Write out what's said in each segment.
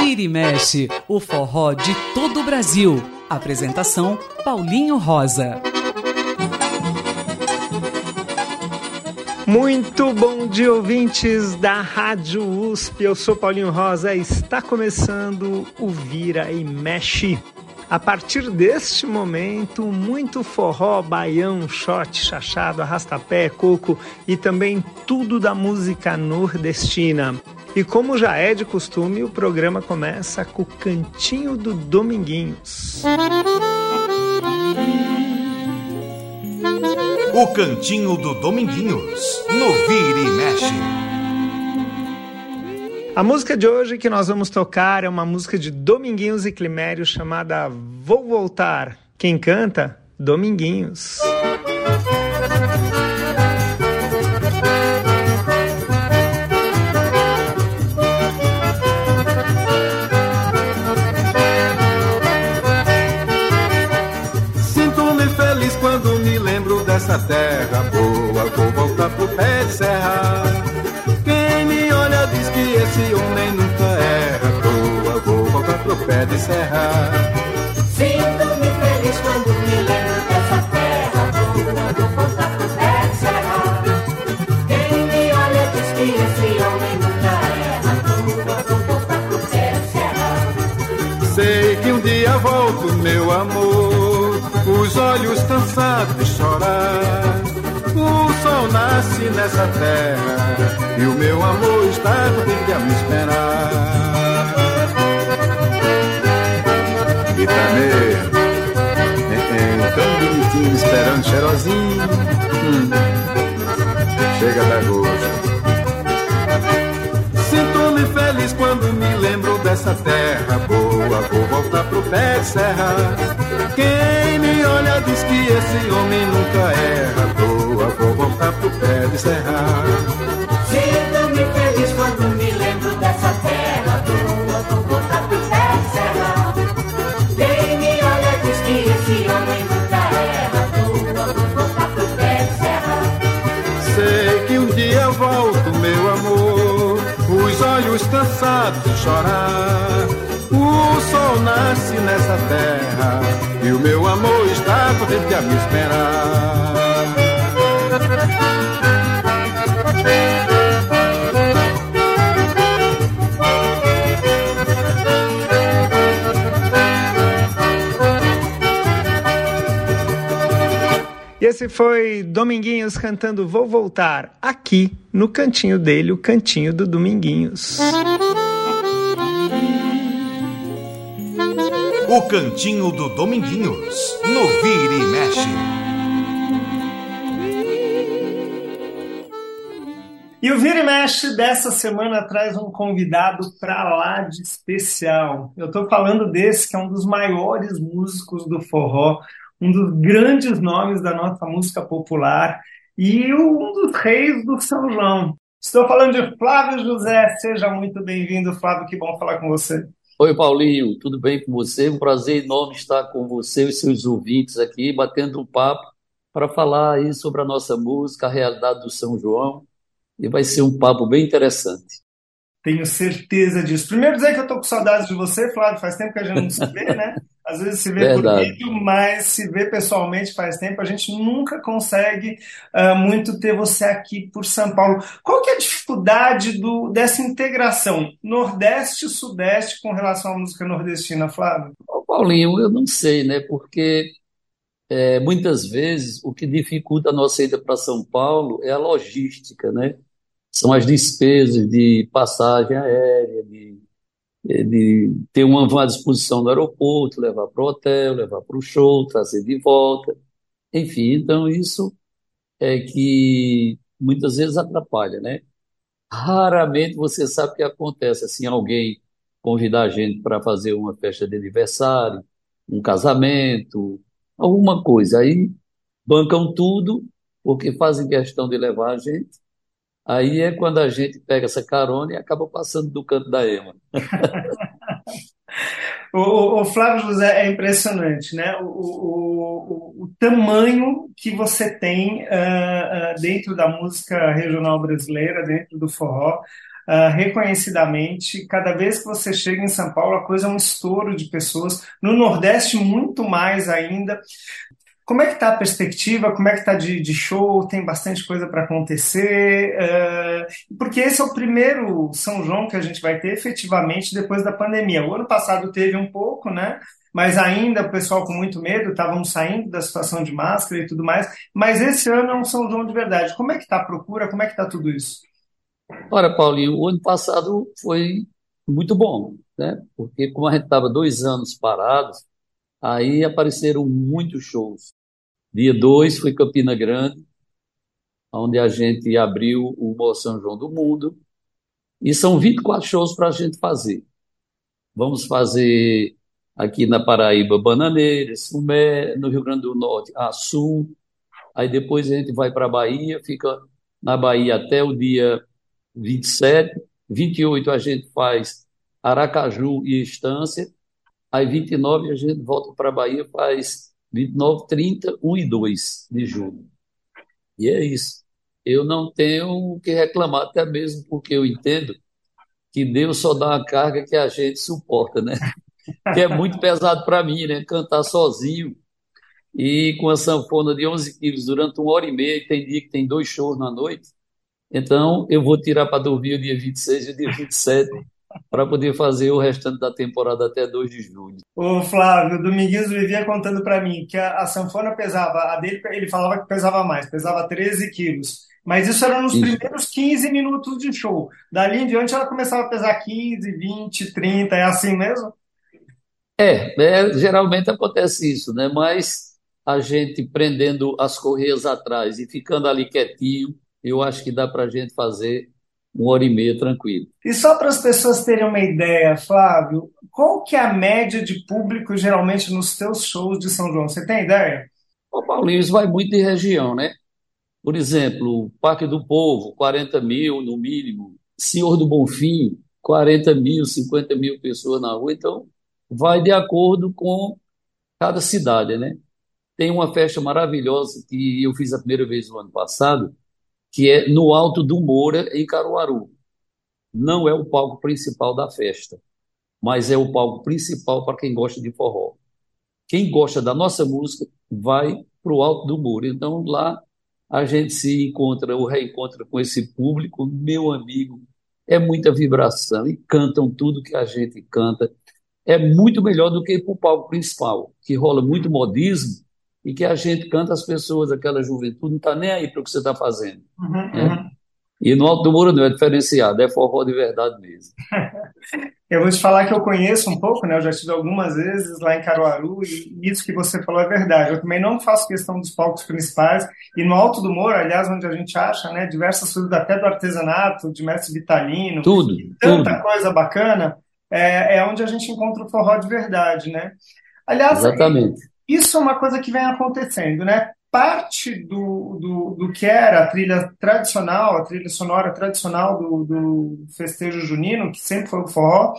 Vira e mexe, o forró de todo o Brasil. Apresentação Paulinho Rosa. Muito bom dia, ouvintes da Rádio USP. Eu sou Paulinho Rosa. Está começando o Vira e Mexe. A partir deste momento, muito forró, baião, shot, chachado, arrastapé, coco e também tudo da música nordestina. E como já é de costume, o programa começa com o Cantinho do Dominguinhos. O Cantinho do Dominguinhos, no Vira e Mexe. A música de hoje que nós vamos tocar é uma música de Dominguinhos e Climério chamada Vou Voltar. Quem canta? Dominguinhos. dessa terra boa, vou voltar pro pé de serra. Pé de serra. Sinto-me feliz quando me lembro dessa terra vou voltar pro pé de serra. Quem me olha diz que esse homem nunca erra. Vou voltar pro pé de serra. Sei que um dia volto, meu amor os olhos cansados de chorar. O sol nasce nessa terra e o meu amor está comigo a me esperar. Cheirosinho. Hum, chega da gosto. Sinto-me feliz quando me lembro dessa terra boa. Vou voltar pro pé de serra. Quem me olha diz que esse homem nunca erra. Boa, vou voltar pro pé de serra. Cansados de chorar. O sol nasce nessa terra e o meu amor está contente a me esperar. E esse foi Dominguinhos cantando Vou Voltar, aqui no cantinho dele, o cantinho do Dominguinhos. O Cantinho do Dominguinhos, no Vira e Mexe. E o Vira e Mexe dessa semana traz um convidado pra lá de especial. Eu tô falando desse que é um dos maiores músicos do forró, um dos grandes nomes da nossa música popular e um dos reis do São João. Estou falando de Flávio José. Seja muito bem-vindo, Flávio. Que bom falar com você. Oi, Paulinho, tudo bem com você? Um prazer enorme estar com você e seus ouvintes aqui, batendo um papo para falar aí sobre a nossa música, a realidade do São João, e vai ser um papo bem interessante. Tenho certeza disso. Primeiro dizer que eu tô com saudades de você, Flávio. Faz tempo que a gente não se vê, né? Às vezes se vê por Verdade. vídeo, mas se vê pessoalmente faz tempo. A gente nunca consegue ah, muito ter você aqui por São Paulo. Qual que é a dificuldade do, dessa integração Nordeste e Sudeste com relação à música nordestina, Flávio? Ô, Paulinho, eu não sei, né? Porque é, muitas vezes o que dificulta a nossa ida para São Paulo é a logística, né? São as despesas de passagem aérea, de, de ter uma, uma disposição no aeroporto, levar para o hotel, levar para o show, trazer de volta. Enfim, então isso é que muitas vezes atrapalha, né? Raramente você sabe o que acontece, assim, alguém convidar a gente para fazer uma festa de aniversário, um casamento, alguma coisa. Aí bancam tudo, porque fazem questão de levar a gente. Aí é quando a gente pega essa carona e acaba passando do canto da ema. O, o, Flávio José é impressionante, né? O, o, o tamanho que você tem uh, uh, dentro da música regional brasileira, dentro do forró, uh, reconhecidamente. Cada vez que você chega em São Paulo, a coisa é um estouro de pessoas. No Nordeste, muito mais ainda. Como é que está a perspectiva? Como é que está de, de, show? Tem bastante coisa para acontecer? Uh, porque esse é o primeiro São João que a gente vai ter efetivamente depois da pandemia. O ano passado teve um pouco, né? Mas ainda o pessoal com muito medo, estavam saindo da situação de máscara e tudo mais. Mas esse ano é um São João de verdade. Como é que está a procura? Como é que está tudo isso? Ora, Paulinho, o ano passado foi muito bom, né? Porque como a gente estava dois anos parados, aí apareceram muitos shows. Dia 2 foi Campina Grande, onde a gente abriu o Maior São João do Mundo. E são 24 shows para a gente fazer. Vamos fazer aqui na Paraíba Bananeiras, Sumé, no Rio Grande do Norte, Açu. Aí depois a gente vai para a Bahia, fica na Bahia até o dia 27, 28 a gente faz Aracaju e Estância, aí 29 a gente volta para a Bahia, faz 29, 30, 1 e 2 de julho. E é isso. Eu não tenho o que reclamar, até mesmo porque eu entendo que Deus só dá uma carga que a gente suporta, né? Que é muito pesado para mim, né? Cantar sozinho e com a sanfona de 11 quilos durante uma hora e meia, e tem dia que tem dois shows na noite. Então, eu vou tirar para dormir o dia 26 e o dia 27 para poder fazer o restante da temporada até 2 de julho. O Flávio, o Domingues vivia contando para mim que a, a, sanfona pesava, a dele ele falava que pesava mais, pesava 13 quilos. Mas isso era nos isso. primeiros 15 minutos de show. Dali em diante ela começava a pesar 15, 20, 30, é assim mesmo? É, é geralmente acontece isso, né? Mas a gente prendendo as correias atrás e ficando ali quietinho, eu acho que dá para a gente fazer uma hora e meia tranquilo. E só para as pessoas terem uma ideia, Flávio, qual que é a média de público geralmente nos teus shows de São João? Você tem ideia? O Paulinho, isso vai muito de região, né? Por exemplo, Parque do Povo, 40 mil no mínimo. Senhor do Bonfim, 40 mil, 50 mil pessoas na rua. Então, vai de acordo com cada cidade, né? Tem uma festa maravilhosa que eu fiz a primeira vez no ano passado, que é no Alto do Moura, em Caruaru. Não é o palco principal da festa, mas é o palco principal para quem gosta de forró. Quem gosta da nossa música vai para o Alto do Moura. Então lá a gente se encontra ou reencontra com esse público, meu amigo, é muita vibração e cantam tudo que a gente canta. É muito melhor do que para o palco principal, que rola muito modismo e que a gente canta as pessoas, aquela juventude, não está nem aí para o que você está fazendo. Uhum, né? uhum. E no Alto do Muro não é diferenciado, é forró de verdade mesmo. eu vou te falar que eu conheço um pouco, né? Eu já estive algumas vezes lá em Caruaru e isso que você falou é verdade. Eu também não faço questão dos palcos principais e no Alto do Moro, aliás, onde a gente acha, né, diversas coisas até do artesanato, de mestre Vitalino, tudo, tanta tudo. coisa bacana, é, é onde a gente encontra o forró de verdade, né? Aliás, Exatamente. Isso é uma coisa que vem acontecendo, né? Parte do, do, do que era a trilha tradicional, a trilha sonora tradicional do, do festejo junino, que sempre foi o forró,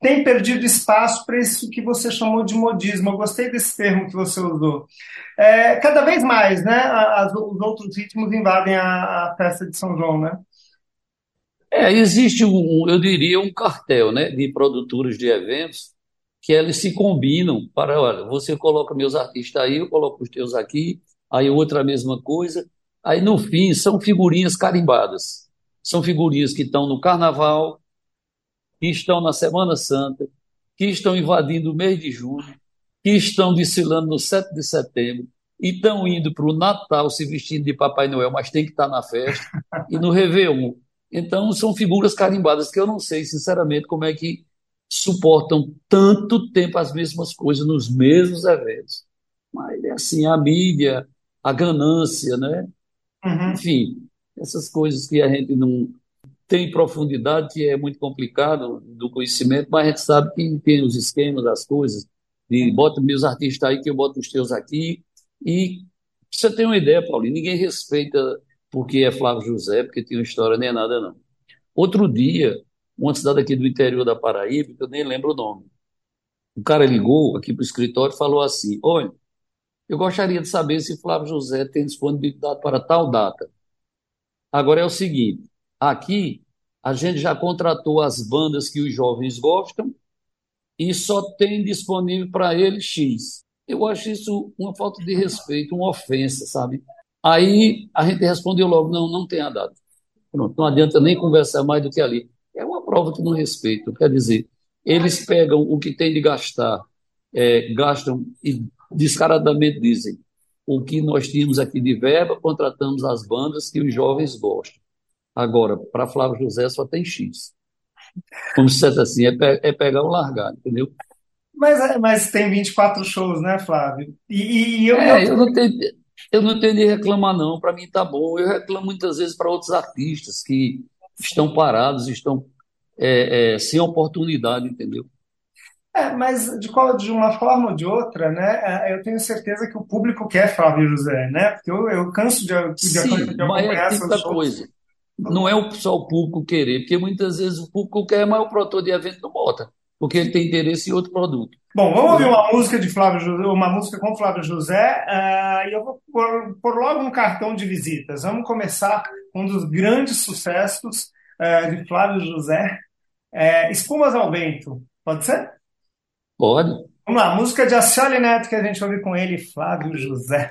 tem perdido espaço para isso que você chamou de modismo. Eu gostei desse termo que você usou. É, cada vez mais, né? As, os outros ritmos invadem a, a, festa de São João, né? É, existe um, eu diria, um cartel, né, de produtores de eventos que eles se combinam para, olha, você coloca meus artistas aí, eu coloco os teus aqui, aí outra mesma coisa. Aí no fim são figurinhas carimbadas. São figurinhas que estão no carnaval, que estão na Semana Santa, que estão invadindo o mês de julho, que estão desfilando no 7 de setembro, e estão indo para o Natal se vestindo de Papai Noel, mas tem que estar na festa, e no Réveillon. Então, são figuras carimbadas que eu não sei, sinceramente, como é que suportam tanto tempo as mesmas coisas nos mesmos eventos. Mas é assim, a mídia, a ganância, né? Uhum. Enfim, essas coisas que a gente não tem profundidade, que é muito complicado do conhecimento, mas a gente sabe que tem os esquemas, as coisas, de bota meus artistas aí, que eu boto os teus aqui, e você tem uma ideia, Paulinho, ninguém respeita porque é Flávio José, porque tem uma história, nem é nada, não. Outro dia, uma cidade aqui do interior da Paraíba, que eu nem lembro o nome. o cara ligou aqui para o escritório e falou assim: Olha, eu gostaria de saber se Flávio José tem disponibilidade para tal data. Agora é o seguinte: aqui a gente já contratou as bandas que os jovens gostam e só tem disponível para eles X. Eu acho isso uma falta de respeito, uma ofensa, sabe? Aí a gente respondeu logo: não, não tem a data. Pronto, não adianta nem conversar mais do que ali. Prova que não respeito. Quer dizer, eles pegam o que tem de gastar, é, gastam e descaradamente dizem: o que nós tínhamos aqui de verba, contratamos as bandas que os jovens gostam. Agora, para Flávio José só tem X. Como se assim, é, pe é pegar ou largar, entendeu? Mas, é, mas tem 24 shows, né, Flávio? E, e eu, é, eu... eu não tenho, eu não tenho de reclamar, não. Para mim tá bom. Eu reclamo muitas vezes para outros artistas que estão parados, estão é, é, sem oportunidade, entendeu? É, mas de, qual, de uma forma ou de outra, né, é, eu tenho certeza que o público quer Flávio José, né? Porque eu, eu canso de, de, Sim, de, mas é coisa. Não é só o público querer, porque muitas vezes o público quer, mas o produtor de evento não bota, porque ele tem interesse em outro produto. Bom, vamos ouvir uma música de Flávio José, uma música com Flávio José, uh, e eu vou pôr, pôr, logo um cartão de visitas. Vamos começar com um dos grandes sucessos uh, de Flávio José, é, Espumas ao Vento. Pode ser? Pode. Vamos lá, música de Acioli Neto que a gente ouve com ele, Flávio José.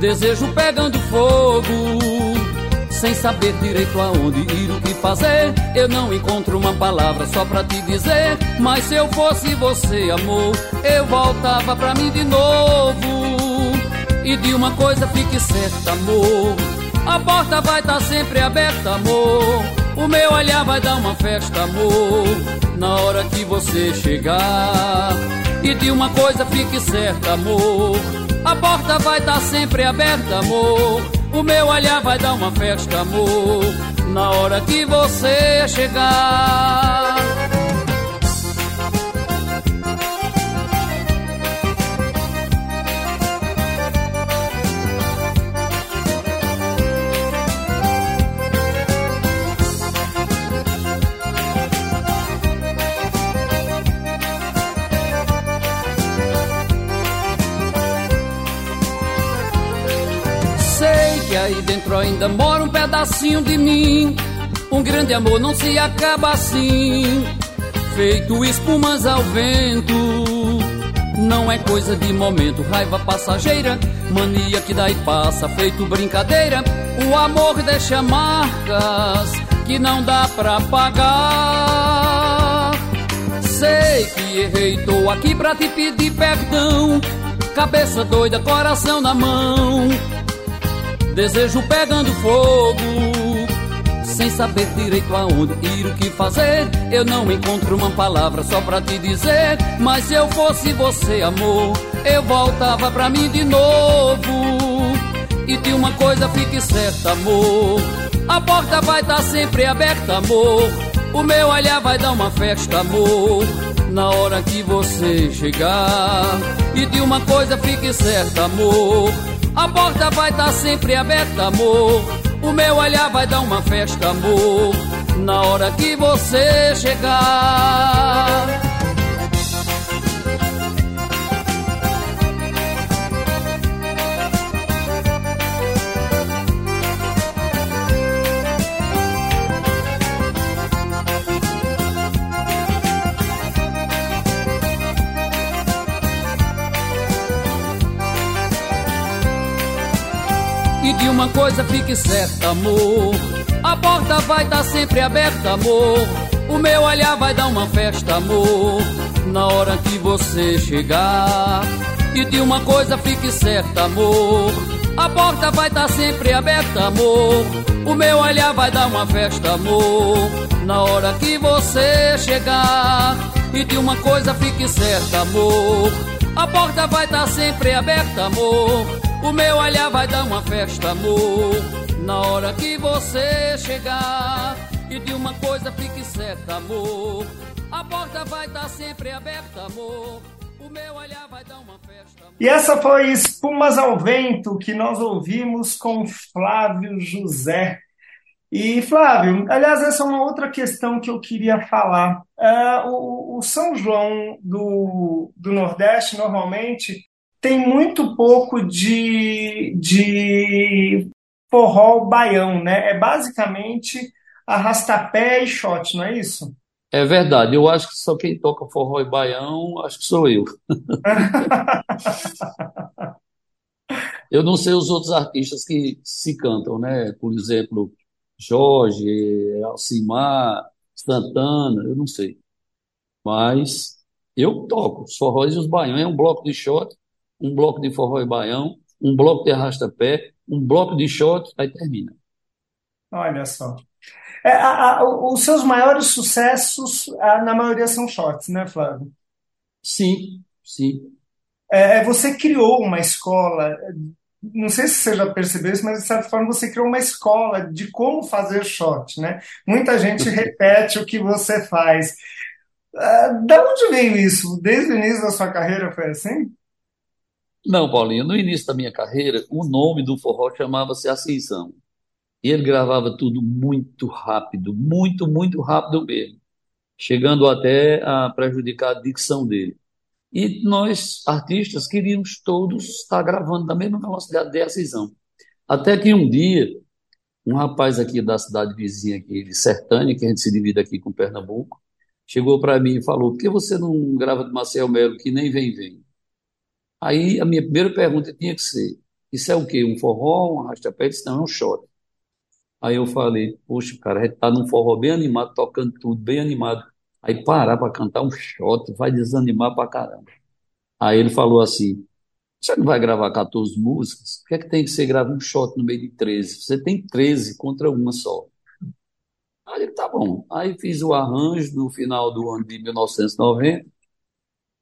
Desejo pegando fogo, sem saber direito aonde ir, o que fazer. Eu não encontro uma palavra só pra te dizer. Mas se eu fosse você, amor, eu voltava pra mim de novo. E de uma coisa fique certa, amor. A porta vai estar tá sempre aberta, amor. O meu olhar vai dar uma festa, amor. Na hora que você chegar. E de uma coisa fique certa, amor. A porta vai estar tá sempre aberta, amor. O meu olhar vai dar uma festa, amor. Na hora que você chegar. Dentro ainda mora um pedacinho de mim. Um grande amor não se acaba assim, feito espumas ao vento. Não é coisa de momento, raiva passageira, mania que dá e passa, feito brincadeira. O amor deixa marcas que não dá pra pagar. Sei que errei, tô aqui pra te pedir perdão. Cabeça doida, coração na mão. Desejo pegando fogo, sem saber direito aonde ir, o que fazer. Eu não encontro uma palavra só pra te dizer. Mas se eu fosse você, amor, eu voltava pra mim de novo. E de uma coisa fique certa, amor. A porta vai estar tá sempre aberta, amor. O meu olhar vai dar uma festa, amor. Na hora que você chegar. E de uma coisa fique certa, amor. A porta vai estar tá sempre aberta, amor. O meu olhar vai dar uma festa, amor. Na hora que você chegar. De uma coisa fique certa, amor. A porta vai estar tá sempre aberta, amor. O meu olhar vai dar uma festa, amor. Na hora que você chegar. E de uma coisa fique certa, amor. A porta vai estar tá sempre aberta, amor. O meu olhar vai dar uma festa, amor. Na hora que você chegar. E de uma coisa fique certa, amor. A porta vai estar tá sempre aberta, amor. O meu olhar vai dar uma festa, amor. Na hora que você chegar. E de uma coisa fique certa, amor. A porta vai estar sempre aberta, amor. E essa foi Espumas ao Vento que nós ouvimos com Flávio José. E Flávio, aliás, essa é uma outra questão que eu queria falar. Uh, o, o, São João do, do Nordeste, normalmente, tem muito pouco de, de forró baião, né? É basicamente arrastapé e shot, não é isso? É verdade, eu acho que só quem toca forró e baião, acho que sou eu. eu não sei os outros artistas que se cantam, né? Por exemplo, Jorge, Alcimar, Santana, eu não sei. Mas eu toco os forróis e os baião. É um bloco de shot, um bloco de forró e baião, um bloco de arrasta-pé, um bloco de shot, aí termina. Olha só. É, a, a, os seus maiores sucessos, a, na maioria, são shorts, né, Flávio? Sim, sim. É, é, você criou uma escola, não sei se você já percebeu isso, mas de certa forma você criou uma escola de como fazer shot, né? Muita gente repete o que você faz. Uh, da onde veio isso? Desde o início da sua carreira foi assim? Não, Paulinho, no início da minha carreira, o nome do forró chamava-se Ascensão. E ele gravava tudo muito rápido, muito, muito rápido mesmo, chegando até a prejudicar a dicção dele. E nós, artistas, queríamos todos estar gravando da mesma velocidade de decisão. Até que um dia, um rapaz aqui da cidade vizinha aqui de Sertânia, que a gente se divide aqui com Pernambuco, chegou para mim e falou: por que você não grava de Marcel Melo, que nem vem, vem? Aí a minha primeira pergunta tinha que ser: isso é o quê? Um forró, um arrasta-pé? Disse: não, é um shot. Aí eu falei, poxa, cara, a gente tá num forró bem animado, tocando tudo, bem animado. Aí parar para cantar um shot vai desanimar pra caramba. Aí ele falou assim: você não vai gravar 14 músicas? Por que é que tem que ser gravar um shot no meio de 13? Você tem 13 contra uma só. Aí ele, tá bom. Aí fiz o arranjo no final do ano de 1990.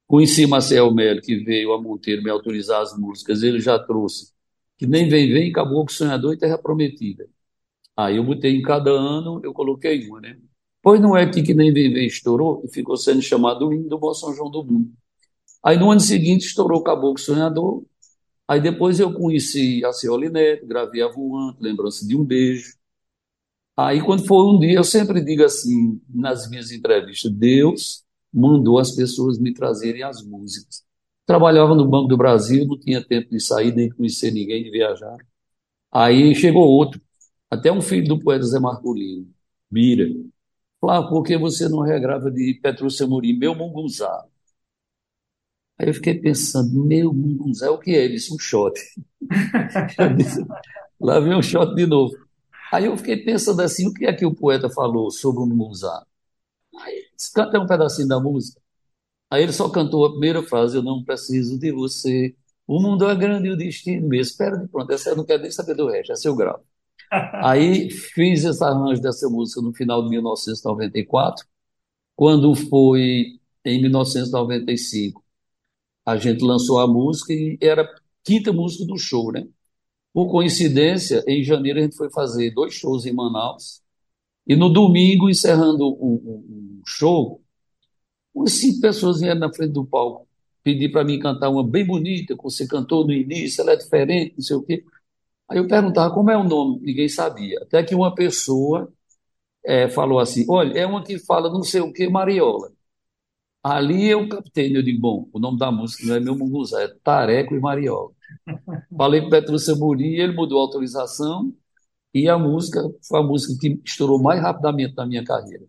Conheci Marcel Melo, que veio a Monteiro me autorizar as músicas. Ele já trouxe que nem vem, vem, acabou com Sonhador e Terra Prometida. Aí eu botei em cada ano, eu coloquei uma, né? Pois não é que, que nem Viver estourou e ficou sendo chamado hino do Bom São João do Mundo. Aí no ano seguinte estourou Caboclo Sonhador. Aí depois eu conheci a Cioli Neto, gravei a Voante, Lembrança de um Beijo. Aí quando foi um dia, eu sempre digo assim, nas minhas entrevistas, Deus mandou as pessoas me trazerem as músicas. Trabalhava no Banco do Brasil, não tinha tempo de sair, nem conhecer ninguém, de viajar. Aí chegou outro, até um filho do poeta Zé Marcolino, Mira, Flávio, por que você não regrava de Petrúcia Murim, meu mungunzá? Aí eu fiquei pensando, meu mungunzá, o que é? Ele disse, um shot. lá vem um shot de novo. Aí eu fiquei pensando assim, o que é que o poeta falou sobre o mungunzá? Aí canta um pedacinho da música. Aí ele só cantou a primeira frase, eu não preciso de você. O mundo é grande e o destino me espera de pronto. Essa eu não quero nem saber do resto, essa eu gravo. Aí fiz esse arranjo dessa música no final de 1994. Quando foi em 1995, a gente lançou a música e era a quinta música do show, né? Por coincidência, em janeiro a gente foi fazer dois shows em Manaus. E no domingo, encerrando o, o, o show, umas cinco pessoas vieram na frente do palco pedir para mim cantar uma bem bonita, que você cantou no início, ela é diferente, não sei o quê. Aí eu perguntava como é o nome, ninguém sabia. Até que uma pessoa é, falou assim: olha, é uma que fala não sei o que, Mariola. Ali eu captei, eu digo, bom, o nome da música não é meu munguzá, é Tareco e Mariola. Falei para Petrúcia Murim, ele mudou a autorização e a música foi a música que estourou mais rapidamente na minha carreira.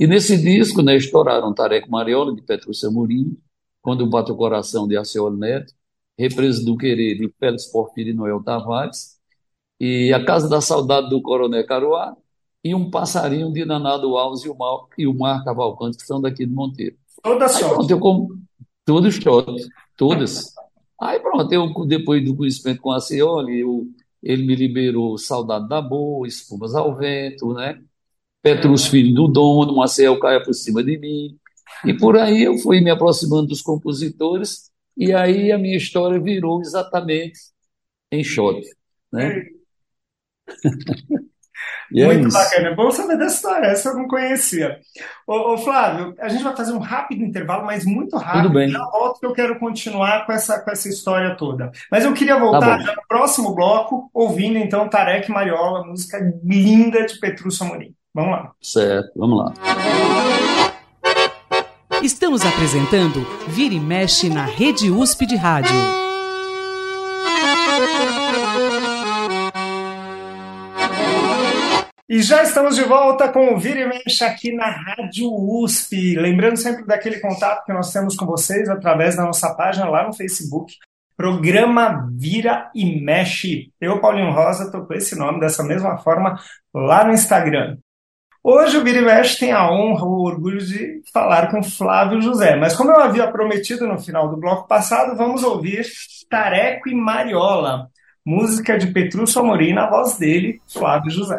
E nesse disco, né, estouraram Tareco e Mariola, de Petrúcia Murim, Quando Bate o Coração, de Arceolo Neto, Represa do Querer, de Félix Porfírio e Noel Tavares, e A Casa da Saudade do Coronel Caruá, e Um Passarinho de Nanado Alves e o Mar, e o Mar Cavalcante, que são daqui de Monteiro. Todas eu com... todos shot, todas. Aí pronto, eu depois do conhecimento com a Cioli, eu, ele me liberou Saudade da Boa, Espumas ao Vento, né? Petrus Filho do Dono, Marcel caia por cima de mim. E por aí eu fui me aproximando dos compositores, e aí a minha história virou exatamente em shot, né? E é Muito isso. bacana, é bom saber dessa história, essa eu não conhecia. Ô, ô, Flávio, a gente vai fazer um rápido intervalo, mas muito rápido. Tudo bem. Já volto que eu quero continuar com essa, com essa história toda. Mas eu queria Tá voltar bom. já no próximo bloco, ouvindo então Tarek Mariola, música linda de Petrúcio Amorim. Vamos lá. Certo, vamos lá. Estamos apresentando Vira e Mexe na Rede USP de Rádio. E já estamos de volta com o Vira e Mexe aqui na Rádio USP. Lembrando sempre daquele contato que nós temos com vocês através da nossa página lá no Facebook. Programa Vira e Mexe. Eu, Paulinho Rosa, estou com esse nome dessa mesma forma lá no Instagram. Hoje o Vira tem a honra, o orgulho de falar com Flávio José. Mas como eu havia prometido no final do bloco passado, vamos ouvir Tareco e Mariola, música de Petrúcio Amorim na voz dele, Flávio José.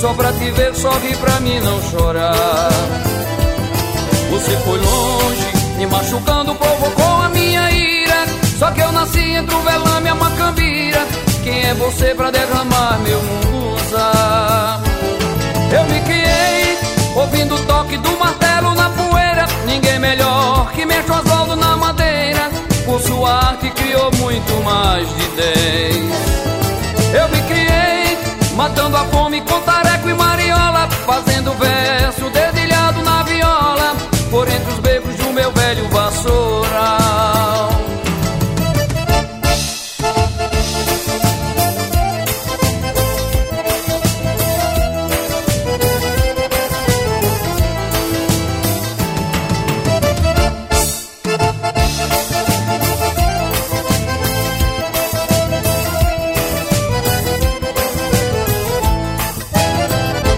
Só pra te ver, sorrir pra mim não chorar. Você foi longe, me machucando, provocou a minha ira. Só que eu nasci entre o velame e a macambira. Quem é você pra derramar meu musa? Eu me criei, ouvindo o toque do martelo na poeira. Ninguém melhor que mexe Oswaldo na madeira. Por sua arte criou muito mais de dez. Eu me criei, matando a fome com tareco e mariola, fazendo verso dedilhado na viola, por entre os becos do meu velho vassoural.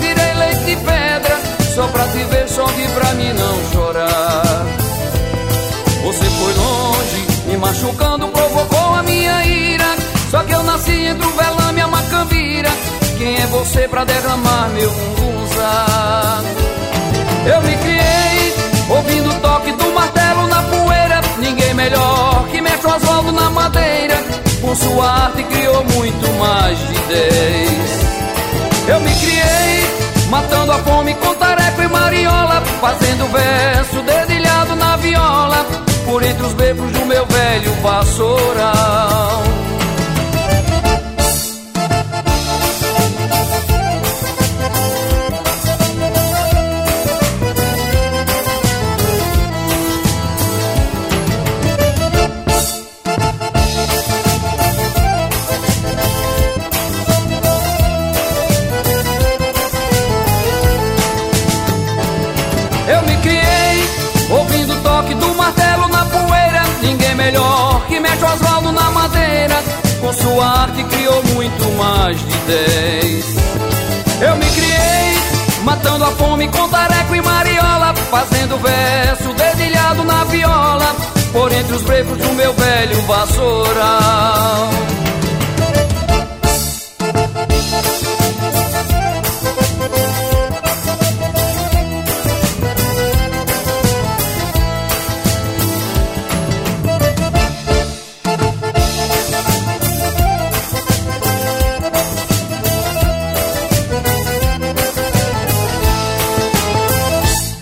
tirei leite de pedra. Só pra te ver, sorrir pra mim não chorar. Você foi longe, me machucando, provocou a minha ira. Só que eu nasci entre o velame e a macambira. Quem é você pra derramar meu mungunza? Eu me criei, ouvindo o toque do martelo na poeira. Ninguém melhor que mexe o Oswaldo na madeira. Com sua arte criou muito mais de dez. Eu me criei, matando a fome com tareco e mariola, fazendo verso dedilhado na viola, por entre os becos do meu velho vassoural. Com sua arte criou muito mais de dez. Eu me criei matando a fome com tareco e mariola, fazendo verso dedilhado na viola, por entre os brecos do meu velho vassoural.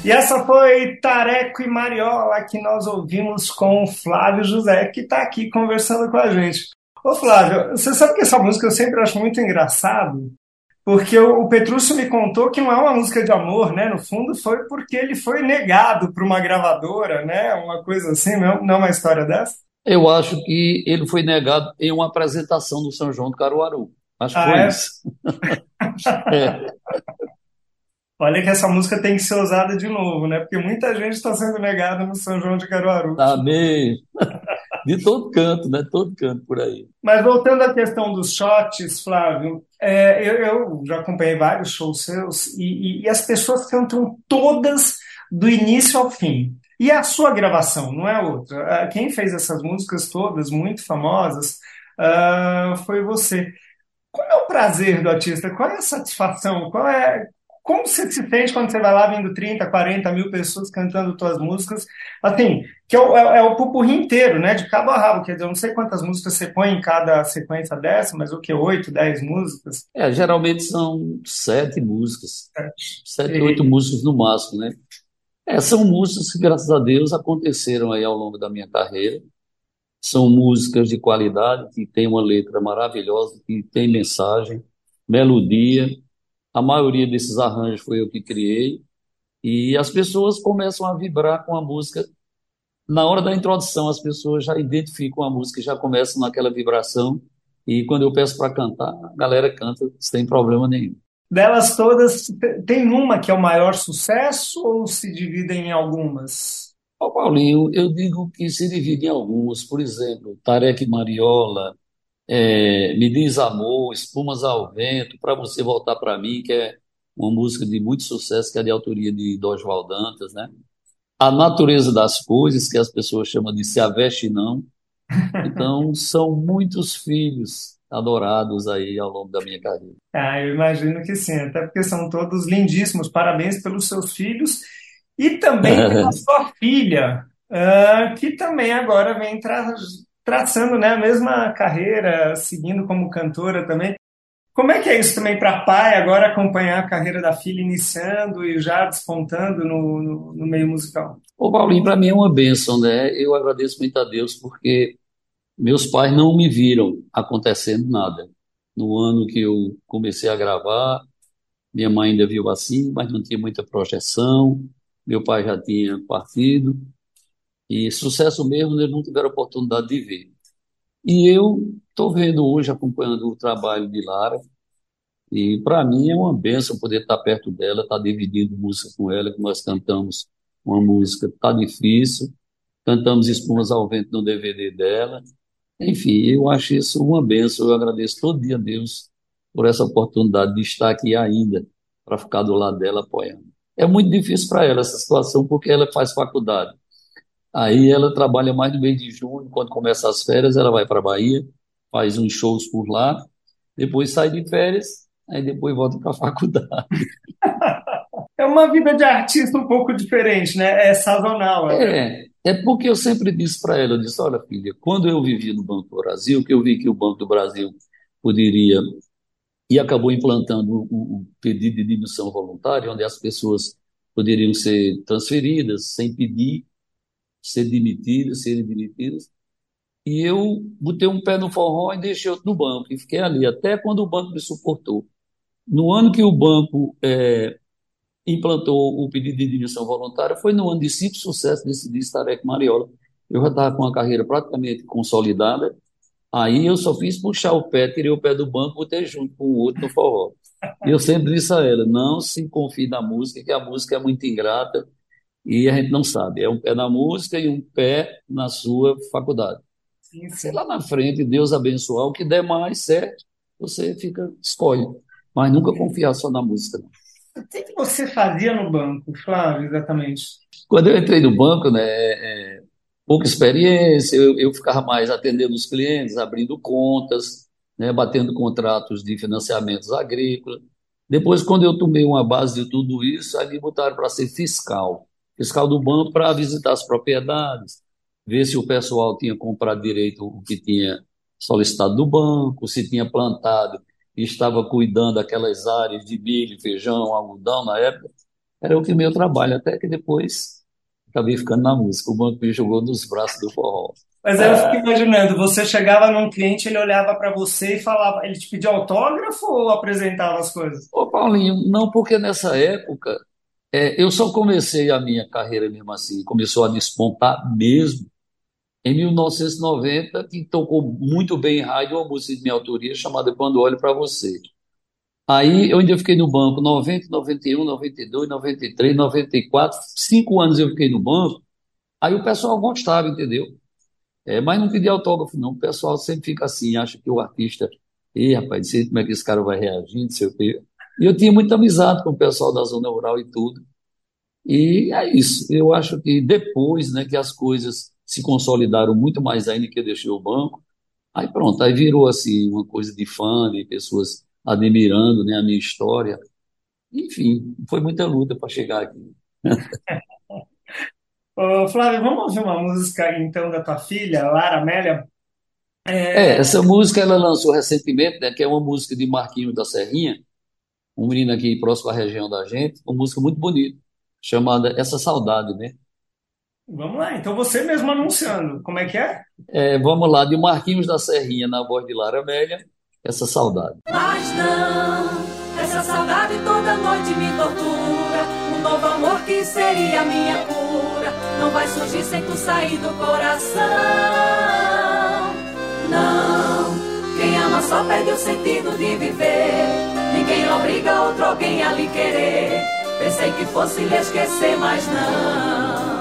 E essa foi Tareco e Mariola que nós ouvimos com o Flávio José, que está aqui conversando com a gente. Ô Flávio, você sabe que essa música eu sempre acho muito engraçado, porque o Petrúcio me contou que não é uma música de amor, né? No fundo foi porque ele foi negado para uma gravadora, né? Uma coisa assim, não, não é uma história dessa? Eu acho que ele foi negado em uma apresentação do São João do Caruaru. Acho que Ah, foi é? isso. É. Olha que essa música tem que ser usada de novo, né? Porque muita gente está sendo negada no São João de Caruaru. Tá mesmo. De todo canto, né? Todo canto por aí. Mas voltando à questão dos shots, Flávio, é, eu, eu já acompanhei vários shows seus e, e- e as pessoas cantam todas do início ao fim. E a sua gravação, não é outra. Ah, Quem fez essas músicas todas, muito famosas, ah, foi você. Qual é o prazer do artista? Qual é a satisfação? Qual é, como você se sente quando você vai lá vendo 30, 40 mil pessoas cantando suas músicas? Assim, que é o, é, é o pupurri inteiro, né? De cabo a rabo. Quer dizer, eu não sei quantas músicas você põe em cada sequência dessa, mas o que? 8, 10 músicas? É, geralmente são sete músicas. Sete, E- oito músicas no máximo, né? É, são músicas que, graças a Deus, aconteceram aí ao longo da minha carreira. São músicas de qualidade, que tem uma letra maravilhosa, que tem mensagem, melodia. A maioria desses arranjos foi eu que criei. E as pessoas começam a vibrar com a música. Na hora da introdução, as pessoas já identificam a música, já começam naquela vibração. E quando eu peço para cantar, a galera canta sem problema nenhum. Delas todas, te- tem uma que é o maior sucesso ou se dividem em algumas? Ó, Paulinho, eu digo que se divide em algumas, por exemplo, Tareca e Mariola, é, Me Diz Amor, Espumas ao Vento, Para Você Voltar para Mim, que é uma música de muito sucesso, que é de autoria de Doswald Dantas, né? A Natureza das Coisas, que as pessoas chamam de Se Aveste Não. Então, são muitos filhos adorados aí ao longo da minha carreira. Ah, eu imagino que sim, até porque são todos lindíssimos. Parabéns pelos seus filhos e também pela sua filha, ah, que também agora vem tra traçando, né, a mesma carreira, seguindo como cantora também. Como é que é isso também para pai, agora acompanhar a carreira da filha iniciando e já despontando no, no, no meio musical? Ô, Paulinho, para mim é uma bênção, né? Eu agradeço muito a Deus porque meus pais não me viram acontecendo nada. No ano que eu comecei a gravar, minha mãe ainda viu assim, mas não tinha muita projeção. Meu pai já tinha partido. E sucesso mesmo, eles não tiveram oportunidade de ver. E eu estou vendo hoje, acompanhando o trabalho de Lara, e para mim é uma bênção poder estar perto dela, estar dividindo música com ela, que nós cantamos uma música, tá difícil, cantamos Espumas ao Vento no DVD dela. Enfim, eu acho isso uma bênção, eu agradeço todo dia a Deus por essa oportunidade de estar aqui ainda, para ficar do lado dela apoiando. É muito difícil para ela essa situação, porque ela faz faculdade. Aí ela trabalha mais no mês de junho, quando começa as férias, ela vai para a Bahia, faz uns shows por lá, depois sai de férias, aí depois volta para a faculdade. É uma vida de artista um pouco diferente, né? É sazonal. né? É, é porque eu sempre disse para ela, eu disse, olha filha, quando eu vivia no Banco do Brasil, que eu vi que o Banco do Brasil poderia, e acabou implantando o, o pedido de demissão voluntária, onde as pessoas poderiam ser transferidas sem pedir, ser demitidas, serem demitidas, e eu botei um pé no forró e deixei outro no banco, e fiquei ali, até quando o banco me suportou. No ano que o banco é, implantou o pedido de demissão voluntária, foi no ano de simples sucesso desse disco Tarek Mariola. Eu já estava com a carreira praticamente consolidada, aí eu só fiz puxar o pé, tirei o pé do banco, botei junto com o outro no forró. E eu sempre disse a ela, não se confie na música, que a música é muito ingrata, e a gente não sabe. É um pé na música e um pé na sua faculdade. Sim, sim. Se lá na frente Deus abençoar, o que der mais certo, você fica, escolhe. Mas nunca confiar só na música. O que que você fazia no banco, Flávio, exatamente? Quando eu entrei no banco, né, é, pouca experiência, eu, eu ficava mais atendendo os clientes, abrindo contas, né, batendo contratos de financiamentos agrícolas. Depois, quando eu tomei uma base de tudo isso, aí me botaram para ser fiscal. Fiscal do banco para visitar as propriedades, ver se o pessoal tinha comprado direito o que tinha solicitado do banco, se tinha plantado e estava cuidando daquelas áreas de milho, feijão, algodão na época. Era o que meu trabalho, até que depois acabei ficando na música. O banco me jogou nos braços do forró. Mas eu fico imaginando, você chegava num cliente, ele olhava para você e falava, ele te pedia autógrafo ou apresentava as coisas? Ô Paulinho, não, porque nessa época é, eu só comecei a minha carreira mesmo assim, começou a despontar mesmo em 1990, que tocou muito bem em rádio uma música de minha autoria chamada Quando Olho para Você. Aí eu ainda fiquei no banco 90, 91, 92, 93, 94, cinco anos eu fiquei no banco. Aí o pessoal gostava, entendeu? É, mas não pedia autógrafo, não. O pessoal sempre fica assim, acha que o artista, ei, rapaz, não sei como é que esse cara vai reagir, não sei o quê. E eu tinha muita amizade com o pessoal da zona rural e tudo. E é isso. Eu acho que depois, né, que as coisas se consolidaram muito mais ainda que eu deixei o banco, aí pronto, aí virou assim uma coisa de fã, de pessoas admirando, né, a minha história. Enfim, foi muita luta para chegar aqui. Ô, Flávio, vamos ouvir uma música então da tua filha, Lara Amélia? É, essa música ela lançou recentemente, né, que é uma música de Marquinhos da Serrinha, um menino aqui próximo à região da gente, uma música muito bonita, chamada Essa Saudade, né? Vamos lá, então você mesmo anunciando, como é que é? É, vamos lá, de Marquinhos da Serrinha, na voz de Lara Amélia, Essa Saudade. Mas não, essa saudade toda noite me tortura. Um novo amor que seria minha cura. Não vai surgir sem tu sair do coração. Não, quem ama só perde o sentido de viver. Ninguém obriga outro alguém a lhe querer. Pensei que fosse lhe esquecer, mas não.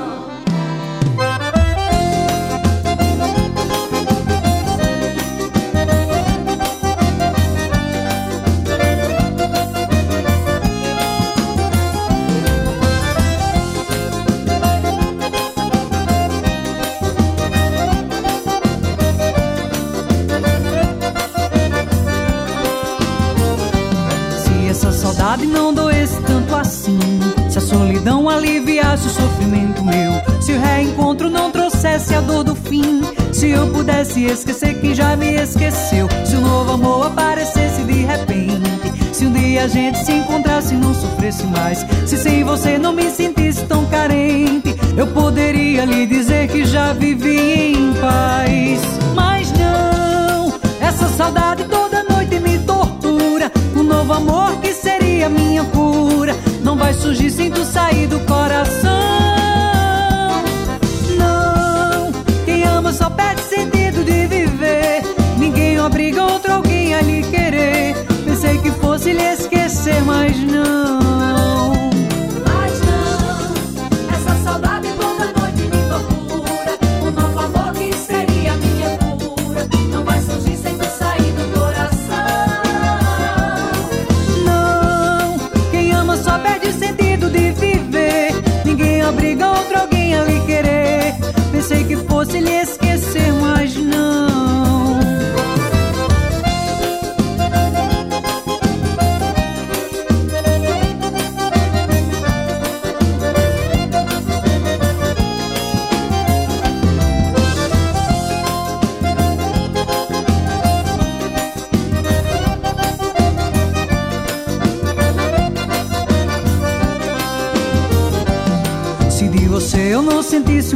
Esquecer quem já me esqueceu, se um novo amor aparecesse de repente, se um dia a gente se encontrasse e não sofresse mais, se sem você não me sentisse tão carente, eu poderia lhe dizer que já vivi em paz, mas não, essa saudade toda noite me tortura. Um novo amor que seria minha cura. Não vai surgir sem tu sair do coração. A lhe querer. Pensei que fosse lhe esquecer, mas não.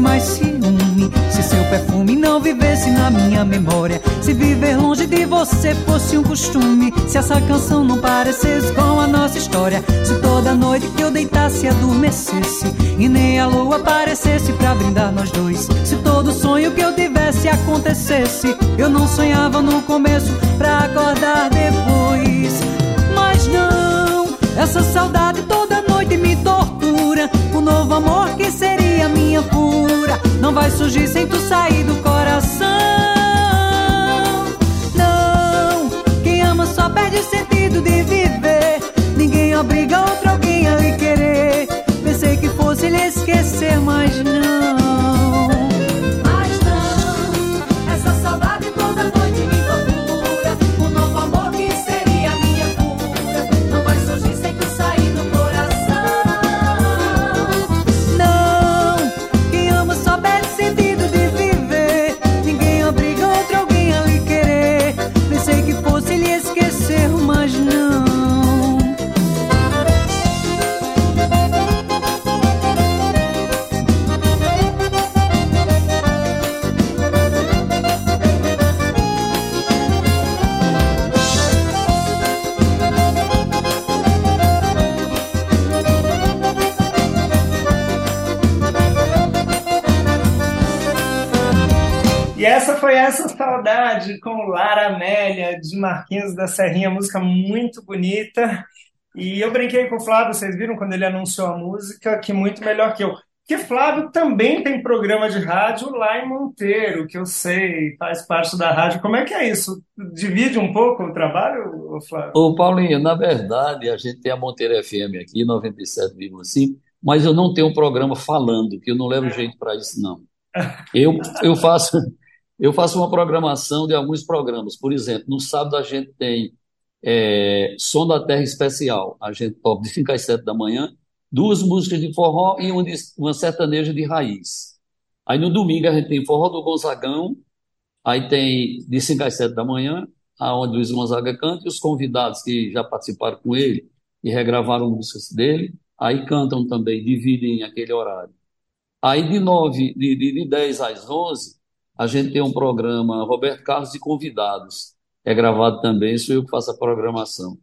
Mais ciúme, se seu perfume não vivesse na minha memória, se viver longe de você fosse um costume, se essa canção não parecesse com a nossa história, se toda noite que eu deitasse adormecesse e nem a lua aparecesse pra brindar nós dois, se todo sonho que eu tivesse acontecesse, eu não sonhava no começo pra acordar depois, mas não, essa saudade toda noite me tortura. Um novo amor que seria vai surgir sem tu sair do coração. Não, quem ama só perde o sentido de viver. Ninguém obriga outro alguém a lhe querer. Pensei que fosse lhe esquecer, mas não. E essa foi essa saudade com Lara Amélia de Marquinhos da Serrinha, música muito bonita. E eu brinquei com o Flávio, vocês viram quando ele anunciou a música, que muito melhor que eu. Porque Flávio também tem programa de rádio lá em Monteiro, que eu sei, faz parte da rádio. Como é que é isso? Divide um pouco o trabalho, Flávio? Ô, Paulinho, na verdade, a gente tem a Monteiro FM aqui, 97,5, mas eu não tenho um programa falando, que eu não levo jeito para isso, não. Eu, eu faço, eu faço uma programação de alguns programas. Por exemplo, no sábado a gente tem é, Som da Terra Especial. A gente toca de 5 às 7 da manhã, duas músicas de forró e uma, de, uma sertaneja de raiz. Aí no domingo a gente tem Forró do Gonzagão, aí tem de 5 às 7 da manhã, aonde Luiz Gonzaga canta, e os convidados que já participaram com ele e regravaram músicas dele, aí cantam também, dividem aquele horário. Aí de 9, de, de, de 10 às 11, a gente tem um programa Roberto Carlos de convidados. É gravado também, sou eu que faço a programação.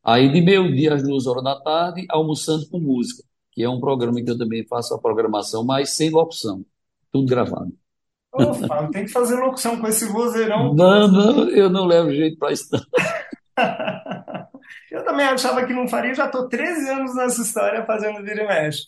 Aí de meio-dia às duas horas da tarde, Almoçando com Música, que é um programa que eu também faço a programação, mas sem locução. Tudo gravado. Ô, Flávio, tem que fazer locução com esse vozeirão. Não, não, eu não levo jeito para isso. Eu também achava que não faria, já estou 13 anos nessa história fazendo vira e mexe.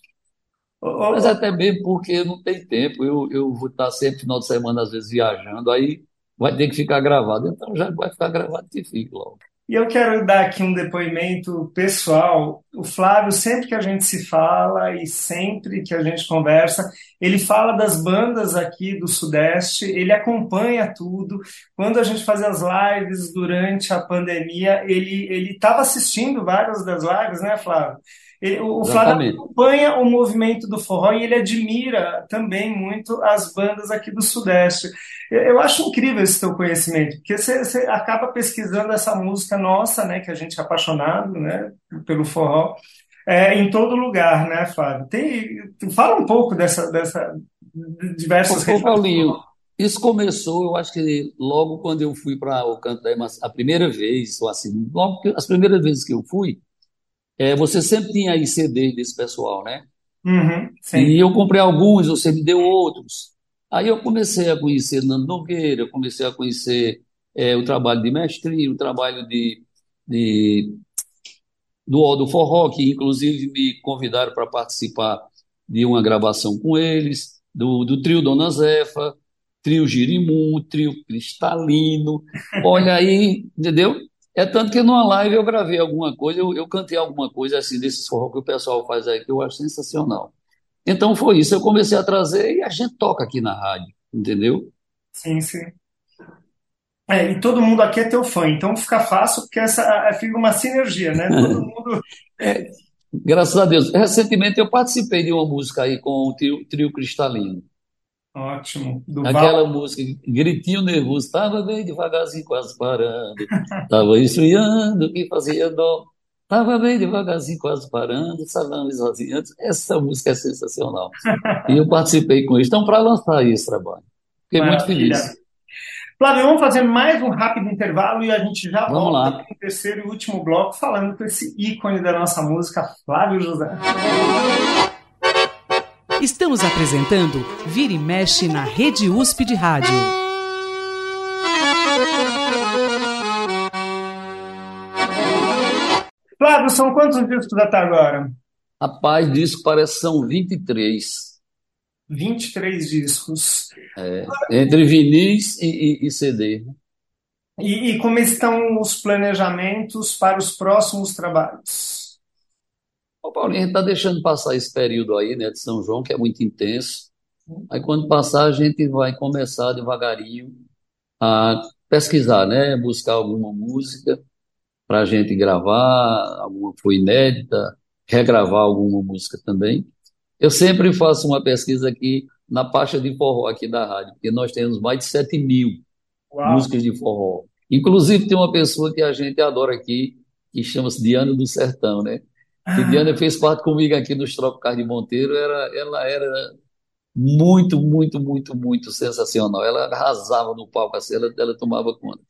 Mas até mesmo porque não tem tempo. Eu, eu vou estar sempre final de semana, às vezes, viajando, aí vai ter que ficar gravado. Então já vai ficar gravado que fique logo. E eu quero dar aqui um depoimento pessoal. O Flávio, sempre que a gente se fala e sempre que a gente conversa, ele fala das bandas aqui do Sudeste, ele acompanha tudo. Quando a gente fazia as lives durante a pandemia, ele ele estava assistindo várias das lives, né, Flávio? Ele- o o Flávio Exatamente. acompanha o movimento do forró e ele admira também muito as bandas aqui do Sudeste. Eu eu acho incrível esse teu conhecimento, porque você, você acaba pesquisando essa música nossa, né, que a gente é apaixonado, né, pelo forró, é, em todo lugar, né, Flávio? Tem, fala um pouco dessa, dessa de diversas Ô, ô, regiões. Paulinho, isso começou, eu acho que logo quando eu fui para o Canto da Emancipação, a primeira vez, ou assim, logo que, as primeiras vezes que eu fui, é, você sempre tinha aí CD desse pessoal, né? Uhum, sim. E eu comprei alguns, você me deu outros. Aí eu comecei a conhecer Nando Nogueira, eu comecei a conhecer é, o trabalho de Mestrinho, o trabalho de, de do do Forró, que inclusive me convidaram para participar de uma gravação com eles, do, do trio Dona Zefa, trio Girimum, trio Cristalino. Olha aí, entendeu? É tanto que numa live eu gravei alguma coisa, eu, eu cantei alguma coisa assim desses forró que o pessoal faz aí, que eu acho sensacional. Então foi isso, eu comecei a trazer e a gente toca aqui na rádio, entendeu? Sim, sim. É, e todo mundo aqui é teu fã, então fica fácil porque essa é, fica uma sinergia, né? Todo mundo. É, graças a Deus. Recentemente eu participei de uma música aí com o trio, trio Cristalino. Ótimo. Do Aquela Val. música, gritinho nervoso, tava bem devagarzinho, quase parando. Tava esfriando, que fazia dó. Tava bem devagarzinho, quase parando, salão esvaziando. Essa música é sensacional. E eu participei com isso. Então, para lançar esse trabalho. Fiquei muito Maravilha. feliz. Flávio, vamos fazer mais um rápido intervalo e a gente já Vamos volta lá. para o terceiro e último bloco falando com esse ícone da nossa música, Flávio José. Estamos apresentando Vira e Mexe na Rede USP de Rádio. Flávio, são quantos discos até agora? Rapaz, disso parece que são 23. 23 discos. É, entre vinis e, e, e CD. E, e como estão os planejamentos para os próximos trabalhos? Ô, Paulinho, a gente está deixando passar esse período aí, né, de São João, que é muito intenso. Aí quando passar, a gente vai começar devagarinho a pesquisar, né, buscar alguma música para a gente gravar, alguma foi inédita, regravar alguma música também. Eu sempre faço uma pesquisa aqui na pasta de forró aqui da rádio, porque nós temos mais de 7 mil Uau! músicas de forró. Inclusive, tem uma pessoa que a gente adora aqui, que chama-se Diana do Sertão, né? Que Diana fez parte comigo aqui nos Tropicais de Monteiro, era, ela era muito, muito, muito, muito sensacional. Ela arrasava no palco, assim, ela, ela tomava conta.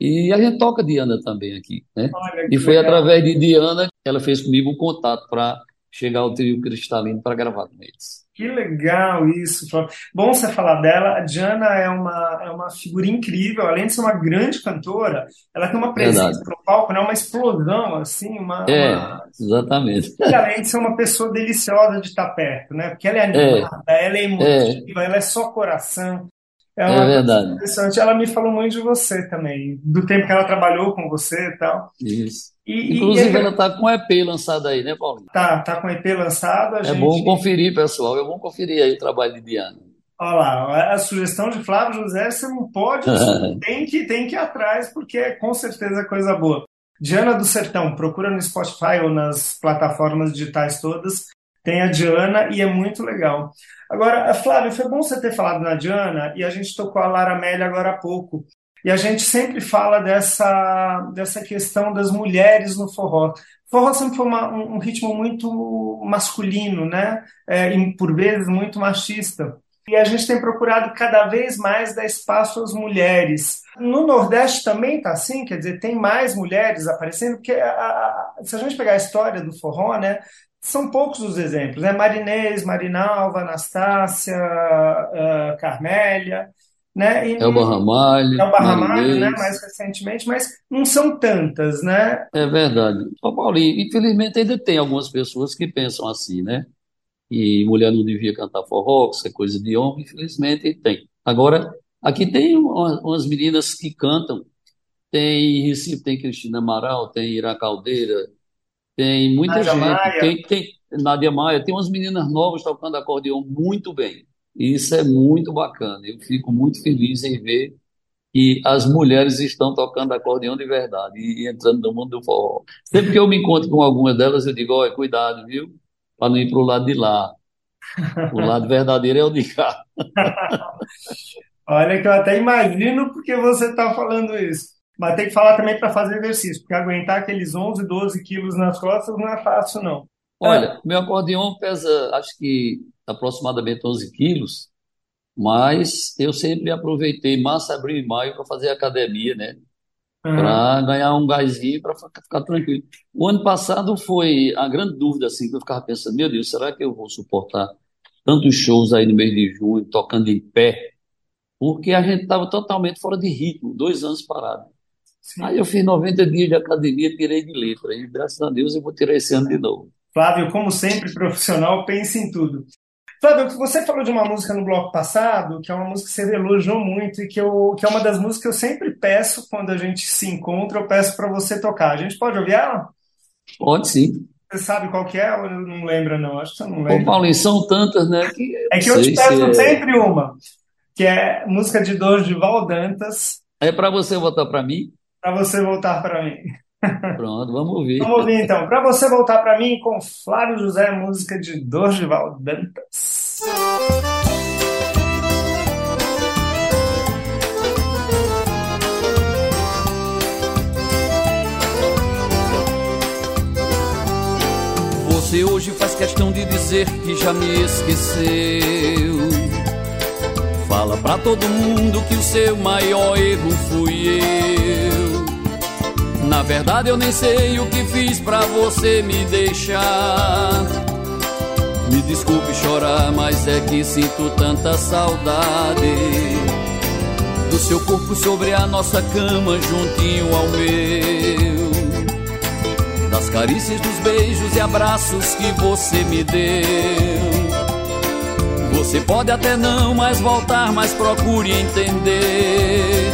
E a gente toca Diana também aqui, né? Olha E foi legal. através de Diana que ela fez comigo o contato para chegar ao trio cristalino para gravar com eles. Que legal isso, Flávio. Bom você falar dela. A Diana é uma, é uma figura incrível, além de ser uma grande cantora, ela tem uma presença Verdade. no palco, né? Uma explosão, assim, uma, É, uma- exatamente. E além de ser uma pessoa deliciosa de estar perto, né? Porque ela é É, animada, ela é emotiva, ela é só coração. É é uma coisa verdade. interessante. Ela me falou muito de você também, do tempo que ela trabalhou com você e tal. Isso. E, e, e Inclusive, aí, ela tá com EP lançado aí, né, Paulinho? tá, tá com o EP lançado, É bom gente. conferir, pessoal. É bom conferir aí o trabalho de Diana. Olha lá, a sugestão de Flávio José, você não pode, você tem que, tem que ir atrás, porque é com certeza coisa boa. Diana do Sertão, procura no Spotify ou nas plataformas digitais todas, tem a Diana e é muito legal. Agora, Flávio, foi bom você ter falado na Diana e a gente tocou a Lara Amélia agora há pouco. E a gente sempre fala dessa, dessa questão das mulheres no forró. Forró sempre foi uma- um, um ritmo muito masculino, né? É, e por vezes muito machista. E a gente tem procurado cada vez mais dar espaço às mulheres. No Nordeste também está assim, quer dizer, tem mais mulheres aparecendo, porque a- a- se a gente pegar a história do forró, né, são poucos os exemplos, né? Marinês, Marinalva, Anastácia, ah, Carmélia, né? E Elba Ramalho, Elba Ramalho, né, Marinês. mais recentemente, mas não são tantas, né? É verdade. Ô, Paulinho, infelizmente ainda tem algumas pessoas que pensam assim, né? E mulher não devia cantar forró, que isso é coisa de homem. Infelizmente tem. Agora, aqui tem uma- umas meninas que cantam. Tem em Recife, tem Cristina Amaral, tem Ira Caldeira, tem muita Nádia gente. Maia. Tem, tem Nádia Maia, tem umas meninas novas tocando acordeão muito bem. E isso é muito bacana. Eu fico muito feliz em ver que as mulheres estão tocando acordeão de verdade e entrando no mundo do forró. Sempre que eu me encontro com algumas delas, eu digo, olha, cuidado, viu? Para não ir para o lado de lá. O lado verdadeiro é o de cá. Olha que eu até imagino porque você está falando isso. Mas tem que falar também para fazer exercício, porque aguentar aqueles 11, 12 quilos nas costas não é fácil, não. Olha, meu acordeão pesa, acho que aproximadamente 11 quilos, mas eu sempre aproveitei março, abril e maio para fazer academia, né? Aham. Para ganhar um gásinho para ficar tranquilo. O ano passado foi a grande dúvida, assim, que eu ficava pensando, meu Deus, será que eu vou suportar tantos shows aí no mês de junho, tocando em pé? Porque a gente estava totalmente fora de ritmo, dois anos parado. Sim. Aí eu fiz 90 dias de academia, tirei de letra, e graças a Deus eu vou tirar esse ano de novo. Flávio, como sempre, profissional, pensa em tudo. Flávio, você falou de uma música no bloco passado, que é uma música que você elogiou muito e que, eu, que é uma das músicas que eu sempre peço quando a gente se encontra, eu peço para você tocar. A gente pode ouvir ela? Pode sim. Você sabe qual que é ou não lembra, não? Acho que você não Ô, lembra. Paulinho, são tantas, né, que eu É que eu te peço se é... sempre uma, que é música de Dorival Dantas, É para você votar para mim? para você voltar para mim. Pronto, vamos ouvir. Vamos ouvir então. Para você voltar para mim com Flávio José, música de Dorival Dantas. Você hoje faz questão de dizer que já me esqueceu. Fala pra todo mundo que o seu maior erro fui eu. Na verdade eu nem sei o que fiz pra você me deixar. Me desculpe chorar, mas é que sinto tanta saudade do seu corpo sobre a nossa cama juntinho ao meu. Das carícias, dos beijos e abraços que você me deu. Você pode até não mais voltar, mas procure entender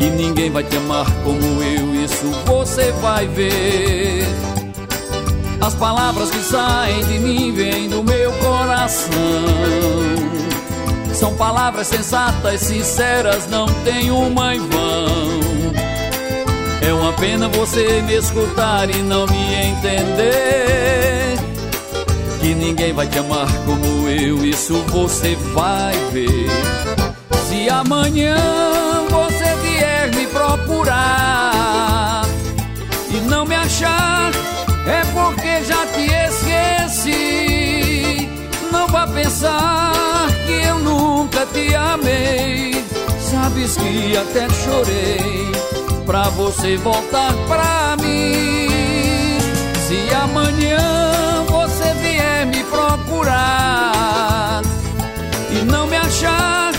que ninguém vai te amar como eu, isso você vai ver. As palavras que saem de mim vêm do meu coração. São palavras sensatas, sinceras, não tem uma em vão. É uma pena você me escutar e não me entender. Que ninguém vai te amar como eu, isso você vai ver. Se amanhã você vier me procurar não me achar, é porque já te esqueci. Não vá pensar que eu nunca te amei. Sabes que até chorei pra você voltar pra mim. Se amanhã você vier me procurar e não me achar,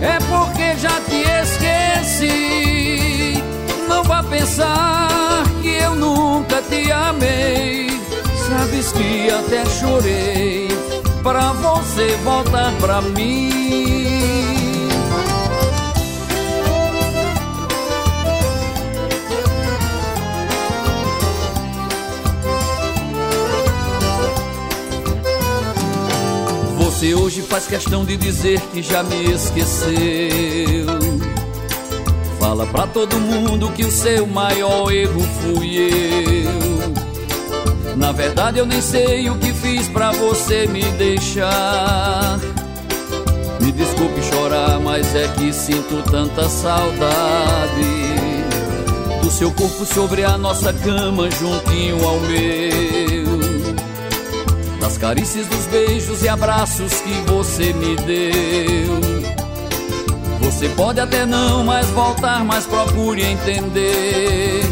é porque já te esqueci. Não vá pensar eu nunca te amei. Sabes que até chorei pra você voltar pra mim. Você hoje faz questão de dizer que já me esqueceu. Fala pra todo mundo que o seu maior erro fui eu. Na verdade eu nem sei o que fiz pra você me deixar. Me desculpe chorar, mas é que sinto tanta saudade do seu corpo sobre a nossa cama juntinho ao meu das carícias, dos beijos e abraços que você me deu. Você pode até não mais voltar, mas procure entender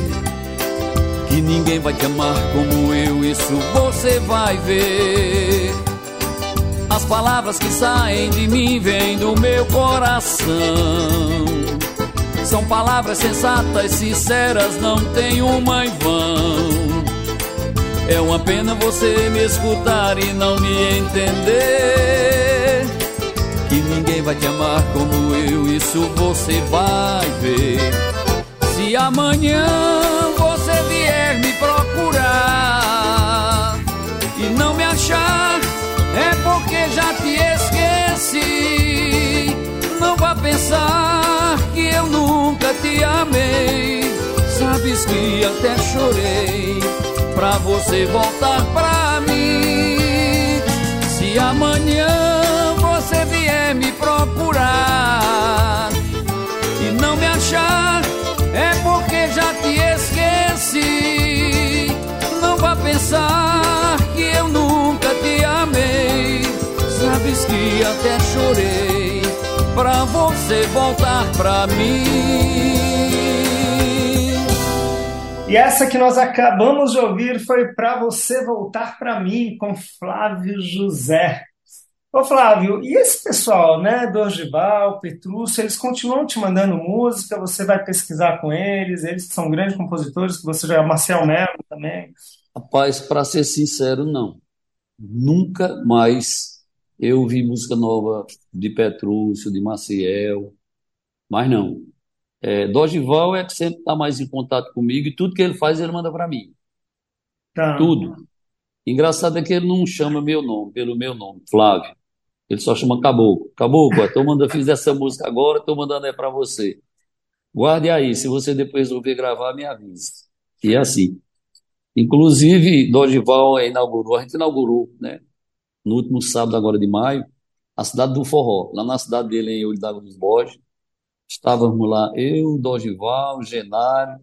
que ninguém vai te amar como eu, isso você vai ver. As palavras que saem de mim vêm do meu coração. São palavras sensatas, sinceras, não tem uma em vão. É uma pena você me escutar e não me entender. Que ninguém vai te amar como eu, isso você vai ver. Se amanhã você vier me procurar e não me achar, é porque já te esqueci. Não vá pensar que eu nunca te amei. Sabes que até chorei pra você voltar pra mim. Se amanhã procurar e não me achar, é porque já te esqueci. Não vá pensar que eu nunca te amei. Sabes que até chorei pra você voltar pra mim. E essa que nós acabamos de ouvir foi Para Você Voltar para Mim, com Flávio José. Ô Flávio, e esse pessoal, né, Dorival, Petrúcio, eles continuam te mandando música, você vai pesquisar com eles, eles são grandes compositores, que você já é Marcel Melo também. Rapaz, para ser sincero, não. Nunca mais eu ouvi música nova de Petrúcio, de Maciel, mas não. É, Dorival é que sempre está mais em contato comigo e tudo que ele faz ele manda para mim. Tá. Tudo. Engraçado é que ele não chama meu nome, pelo meu nome, Flávio. Ele só chama Caboclo. Caboclo, tô mandando, fiz essa música agora, estou mandando é para você. Guarde aí, se você depois ouvir gravar, me avise. E é assim. Inclusive, Dorival inaugurou, a gente inaugurou, né, no último sábado agora de maio, a cidade do Forró, lá na cidade dele em Ouridago dos Borges. Estávamos lá, eu, Dorival, Genário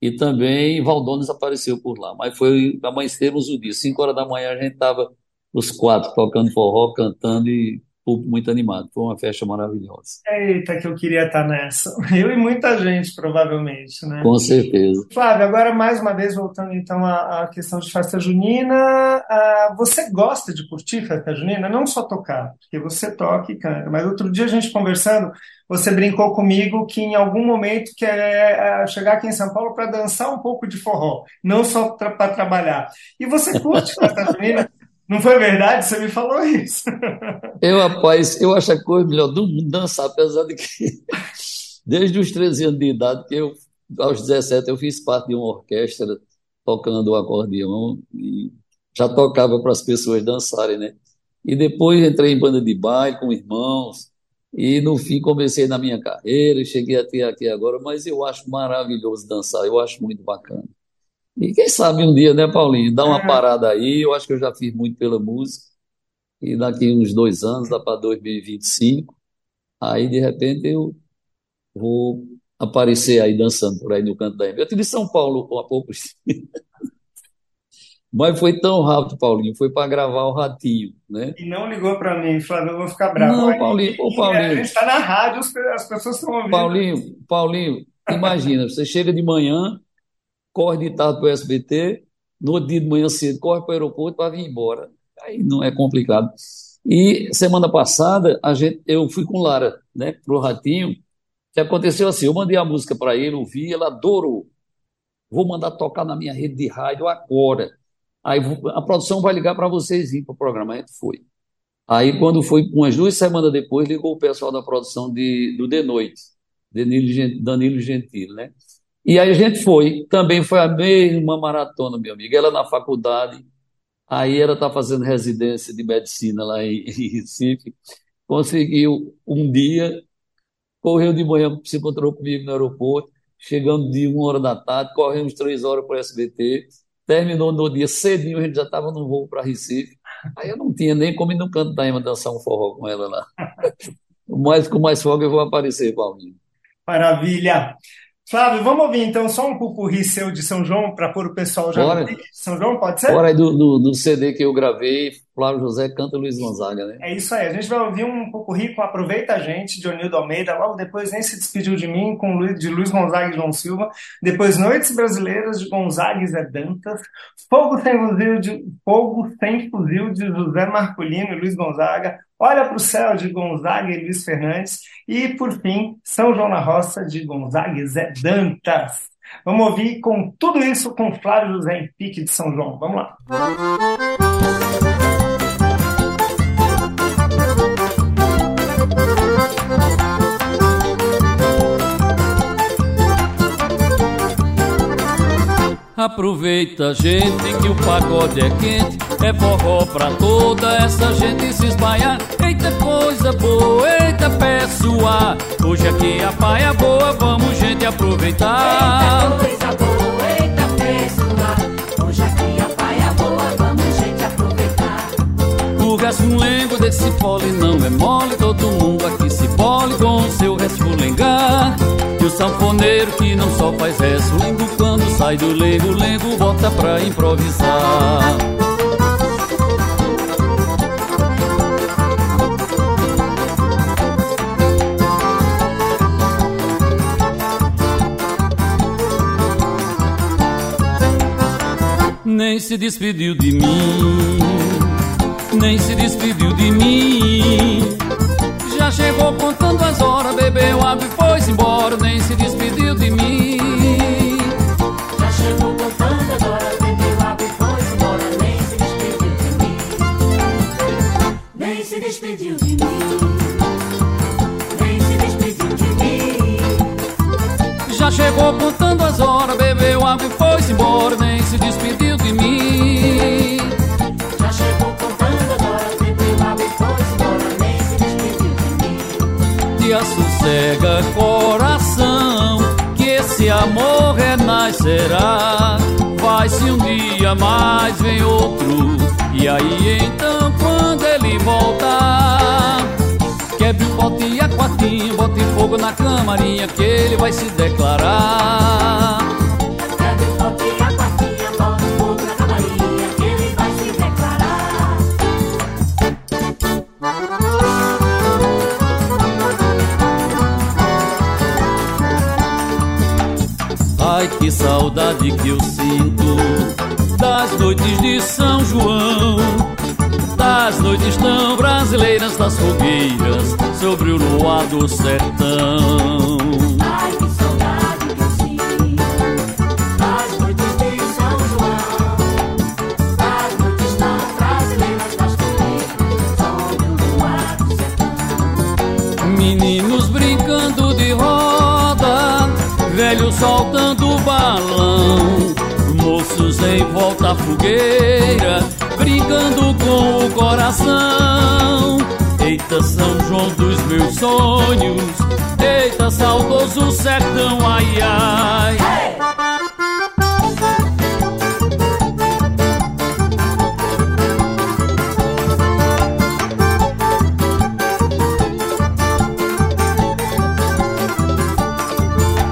e também Valdones apareceu por lá. Mas foi, amanhecemos o dia, 5 horas da manhã a gente estava os quatro tocando forró, cantando e público muito animado. Foi uma festa maravilhosa. Eita, que eu queria estar nessa. Eu e muita gente, provavelmente, né? Com certeza. Flávio, agora mais uma vez voltando então à, à questão de festa junina, ah, você gosta de curtir festa junina? Não só tocar, porque você toca e canta, mas outro dia a gente conversando, você brincou comigo que em algum momento quer é, chegar aqui em São Paulo para dançar um pouco de forró, não só para trabalhar. E você curte festa junina? Não foi verdade? Você me falou isso. Eu, rapaz, eu acho a coisa melhor do mundo dançar, apesar de que desde os 13 anos de idade, que eu, aos 17, eu fiz parte de uma orquestra tocando o acordeão e já tocava para as pessoas dançarem, né? E depois entrei em banda de baile com irmãos, e no fim comecei na minha carreira, cheguei até aqui agora, mas eu acho maravilhoso dançar, eu acho muito bacana. E quem sabe um dia, né, Paulinho, dá uma É. parada aí, eu acho que eu já fiz muito pela música, e daqui uns dois anos, dá para 2025, aí de repente eu vou aparecer aí dançando por aí no canto da M. Eu estive em São Paulo há poucos mas foi tão rápido, Paulinho, foi para gravar o Ratinho, né? E não ligou para mim, Flávio, eu vou ficar bravo. Não, Paulinho, ô, A Paulinho. gente está na rádio, as pessoas estão ouvindo. Paulinho, Paulinho, imagina, você chega de manhã, corre de tarde para o SBT, no outro dia de manhã cedo, corre para o aeroporto para vir embora. Aí não é complicado. E semana passada, a gente, eu fui com Lara, né, pro Ratinho, que aconteceu assim, eu mandei a música para ele, ouvi, ele adorou. Vou mandar tocar na minha rede de rádio agora. Aí a produção vai ligar para vocês vir para o programa. A gente foi. Aí, quando foi umas duas semanas depois, ligou o pessoal da produção de, do De Noite, Danilo, Gen- Danilo Gentili, né? E aí a gente foi. Também foi a mesma maratona, meu amigo. Ela na faculdade, aí ela está fazendo residência de medicina lá em, em Recife. Conseguiu um dia, correu de manhã, se encontrou comigo no aeroporto, chegando de uma hora da tarde, corremos três horas para o SBT, terminou no dia cedinho, a gente já estava no voo para Recife. Aí eu não tinha nem como ir no canto da Ema dançar um forró com ela lá. Mas com mais folga eu vou aparecer, Paulinho. Maravilha. Flávio, vamos ouvir então só um pupurri seu de São João para pôr o pessoal já Bora. São João, pode ser? Fora aí do, do, do CD que eu gravei, Flávio José canta Luiz Gonzaga, né? É isso aí, a gente vai ouvir um pupurri com Aproveita a Gente, de Onildo Almeida, logo depois Nem Se Despediu de Mim, com Luiz, de Luiz Gonzaga e João Silva, depois Noites Brasileiras, de Gonzaga e Zé Dantas, Fogo Sem Fuzil de, Fogo Sem Fuzil, de José Marcolino e Luiz Gonzaga, Olha para o Céu, de Gonzaga e Luiz Fernandes, e, por fim, São João na Roça, de Gonzaga e Zé Dantas. Vamos ouvir com tudo isso com Flávio José em Pique de São João. Vamos lá. Aproveita, gente, que o pagode é quente. É forró pra toda essa gente se espalhar. Eita coisa boa, eita pessoal. Hoje aqui a paia boa, vamos, gente, aproveitar. Coisa boa, eita pessoal. Hoje aqui a paia boa, vamos gente aproveitar. O resfulengo desse pole não é mole. Todo mundo aqui se pole com resfulengar. E o sanfoneiro que não só faz resfulengo, quando sai do lengo, lengo volta pra improvisar. Nem se despediu de mim, nem se despediu de mim. Já chegou horas, bebeu água e foi-se embora, nem se despediu de mim. Já chegou contando agora, bebeu água e foi embora. Nem se despediu de mim. Nem se despediu de mim. Nem se despediu de mim. Já chegou contando as horas, bebeu água e foi-se embora, nem se despediu assossega coração, que esse amor renascerá. Vai-se um dia, mas vem outro, e aí então quando ele voltar, quebre o pote e a quartinha, bote fogo na camarinha, que ele vai se declarar. Saudade que eu sinto das noites de São João, das noites tão brasileiras das fogueiras sobre o luar do sertão. À fogueira, brincando com o coração. Eita, São João dos meus sonhos, eita, saudoso sertão, ai ai.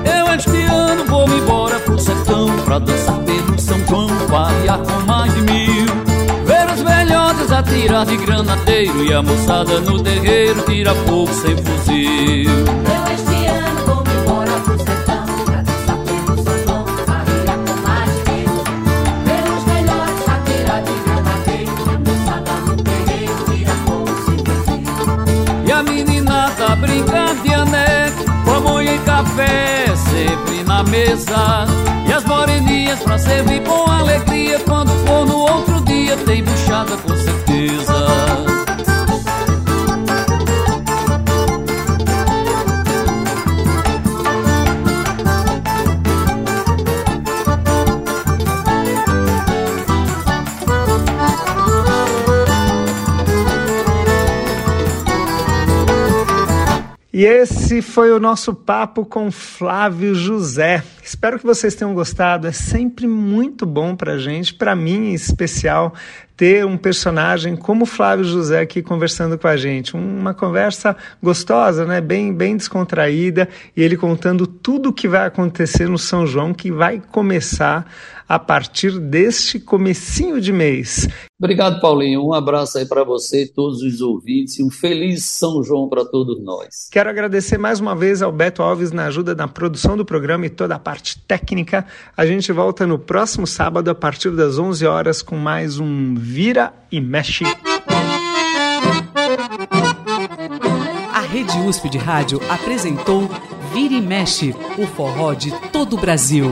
Eu este atirar de granadeiro e a moçada no terreiro tira fogo sem fuzil. Eu este ano vou me embora pro sertão Pra dançar pelo São João, barriga com mais de mil Ver os melhores atirar de granadeiro E a moçada no terreiro vira fogo sem fuzil E a meninada brinca de aneco, pamonha e café sempre na mesa. E as moreninhas pra servir com alegria, quando for no outro dia tem buchada com esse foi o nosso papo com Flávio José. Espero que vocês tenham gostado. É sempre muito bom pra gente, pra mim em especial, ter um personagem como Flávio José aqui conversando com a gente. Uma conversa gostosa, né? Bem, bem descontraída e ele contando tudo o que vai acontecer no São João, que vai começar a partir deste comecinho de mês. Obrigado, Paulinho. Um abraço aí para você e todos os ouvintes um feliz São João para todos nós. Quero agradecer mais uma vez ao Beto Alves na ajuda na produção do programa e toda a parte técnica. A gente volta no próximo sábado a partir das 11 horas com mais um Vira e Mexe. A Rede USP de Rádio apresentou Vira e Mexe, o forró de todo o Brasil.